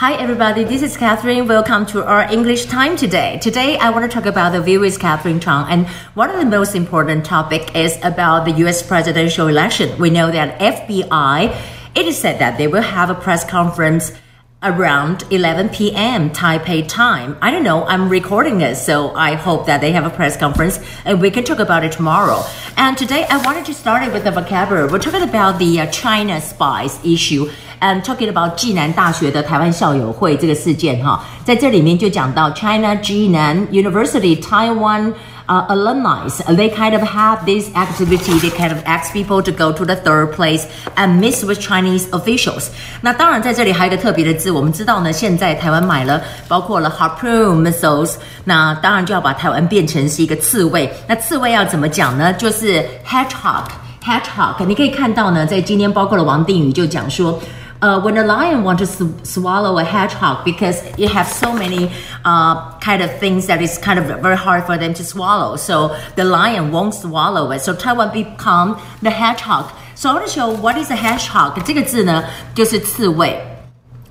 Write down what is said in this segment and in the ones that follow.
Hi, everybody. This is Catherine. Welcome to our English time today. Today, I want to talk about the view with Catherine Chang. And one of the most important topic is about the U.S. presidential election. We know that FBI, it is said that they will have a press conference around 11 p.m. Taipei time. I don't know. I'm recording this, so I hope that they have a press conference and we can talk about it tomorrow. And today I wanted to start it with the vocabulary. We're talking about the uh, China spies issue. And talking about 暨南大学的台湾校友会这个事件哈，在这里面就讲到 China 暨南 University Taiwan。uh, alumni, they kind of have this activity. They kind of ask people to go to the third place and meet with Chinese officials. 那当然，在这里还有一个特别的字，我们知道呢，现在台湾买了包括了 Harpoon missiles，那当然就要把台湾变成是一个刺猬。那刺猬要怎么讲呢？就是 hedgehog。hedgehog，你可以看到呢，在今天包括了王定宇就讲说。 uh, when a lion wants to sw- swallow a hedgehog because it has so many uh, kind of things that is kind of very hard for them to swallow. So the lion won't swallow it. So Taiwan become the hedgehog. So I want to show what is a hedgehog. 这个字呢，就是刺猬。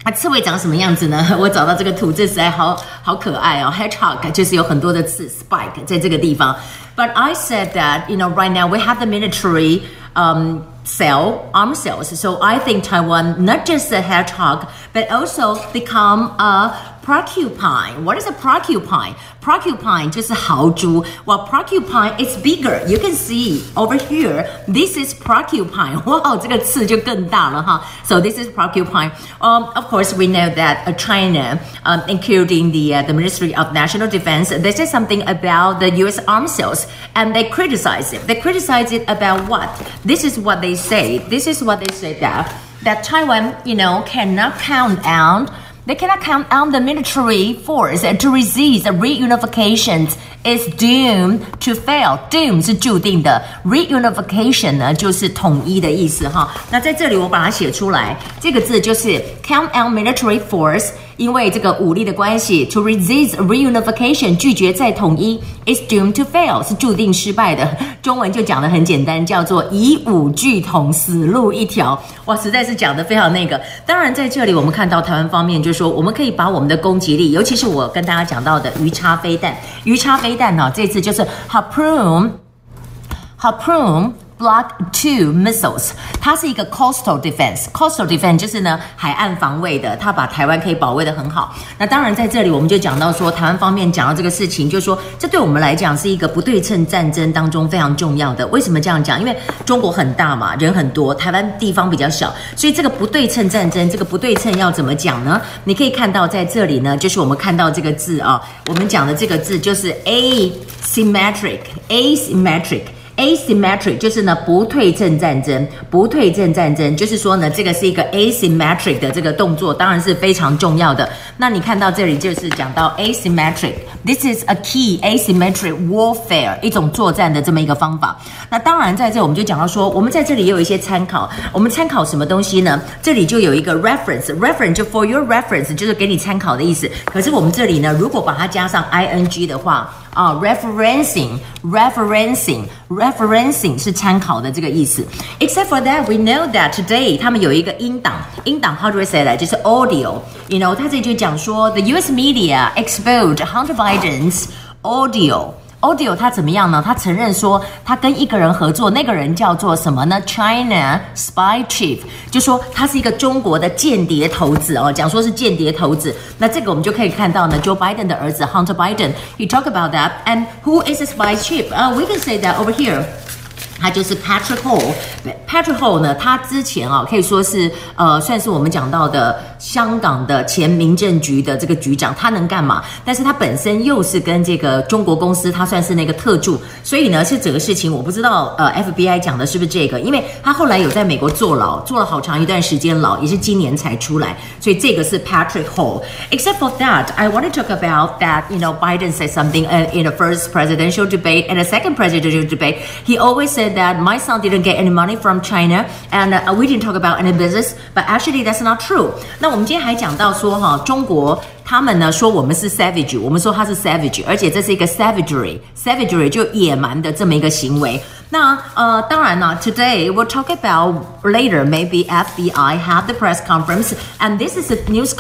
那刺猬长什么样子呢？我找到这个图，这实在好好可爱哦。Hedgehog 就是有很多的刺，spike 在这个地方。But I said that you know right now we have the military um, sell arm sales. So I think Taiwan not just a hedgehog, but also become a porcupine. What is a porcupine? Porcupine 就是豪猪. Well, porcupine is bigger. You can see over here. This is porcupine. Wow, 这个刺就更大了哈. So this is porcupine. Um, of course, we know that uh, China, um, including the uh, the Ministry of National Defense, they say something about the U.S. arms sales, and they criticize it. They criticize it about what? This is what they say. This is what they say that that Taiwan, you know, cannot count out they cannot count on the military force to resist reunification is doomed to fail. Doom 是注定的，reunification 呢就是统一的意思哈。那在这里我把它写出来，这个字就是 count on military force。因为这个武力的关系，to resist reunification 拒绝再统一，is doomed to fail 是注定失败的。中文就讲的很简单，叫做以武拒统，死路一条。哇，实在是讲的非常那个。当然，在这里我们看到台湾方面就说，我们可以把我们的攻击力，尤其是我跟大家讲到的鱼叉飞弹，鱼叉飞鸡蛋哦这次就是 harpoon harpoon Block Two missiles，它是一个 coastal defense。coastal defense 就是呢海岸防卫的，它把台湾可以保卫的很好。那当然在这里我们就讲到说，台湾方面讲到这个事情，就说这对我们来讲是一个不对称战争当中非常重要的。为什么这样讲？因为中国很大嘛，人很多，台湾地方比较小，所以这个不对称战争，这个不对称要怎么讲呢？你可以看到在这里呢，就是我们看到这个字啊，我们讲的这个字就是 asymmetric，asymmetric。Asymmetric 就是呢不对称战争，不对称战争就是说呢，这个是一个 asymmetric 的这个动作，当然是非常重要的。那你看到这里就是讲到 asymmetric，this is a key asymmetric warfare 一种作战的这么一个方法。那当然在这我们就讲到说，我们在这里也有一些参考，我们参考什么东西呢？这里就有一个 reference，reference 就 for your reference 就是给你参考的意思。可是我们这里呢，如果把它加上 ing 的话。啊，referencing, referencing, 是参考的这个意思。Except for that, we know that today 他们有一个音档，音档 how do we say that？就是 audio，you know，他这里就讲说 the U.S. media exposed Hunter Biden's audio。Audio 他怎么样呢？他承认说他跟一个人合作，那个人叫做什么呢？China spy chief，就说他是一个中国的间谍头子哦，讲说是间谍头子。那这个我们就可以看到呢，Joe Biden 的儿子 Hunter Biden，he talk about that，and who is the spy chief？啊，we can say that over here。他就是 Patrick Hall。 Patrick Hall 呢，他之前啊可以说是呃算是我们讲到的香港的前民政局的这个局长，他能干嘛？但是他本身又是跟这个中国公司，他算是那个特助，所以呢是整个事情我不知道呃 FBI 讲的是不是这个，因为他后来有在美国坐牢，坐了好长一段时间牢，也是今年才出来，所以这个是 Patrick Hall。Except for that, I want to talk about that. You know, Biden said something in the first presidential debate and the second presidential debate. He always said that my son didn't get any money from China and uh, we didn't talk about any business, but actually that's not true. 那我们今天还讲到说哈，中国他们呢说我们是 savage，我们说他是 savage，而且这是一个 savagery，savagery 就野蛮的这么一个行为。那呃，当然呢，today we'll talk about later maybe FBI have the press conference and this is a news.